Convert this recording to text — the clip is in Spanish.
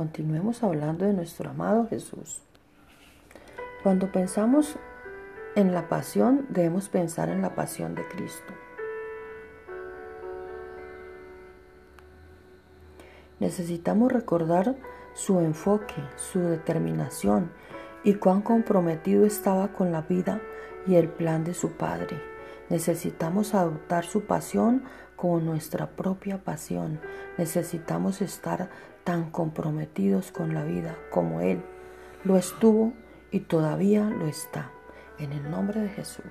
Continuemos hablando de nuestro amado Jesús. Cuando pensamos en la pasión, debemos pensar en la pasión de Cristo. Necesitamos recordar su enfoque, su determinación y cuán comprometido estaba con la vida y el plan de su Padre. Necesitamos adoptar su pasión como nuestra propia pasión. Necesitamos estar tan comprometidos con la vida como Él lo estuvo y todavía lo está. En el nombre de Jesús.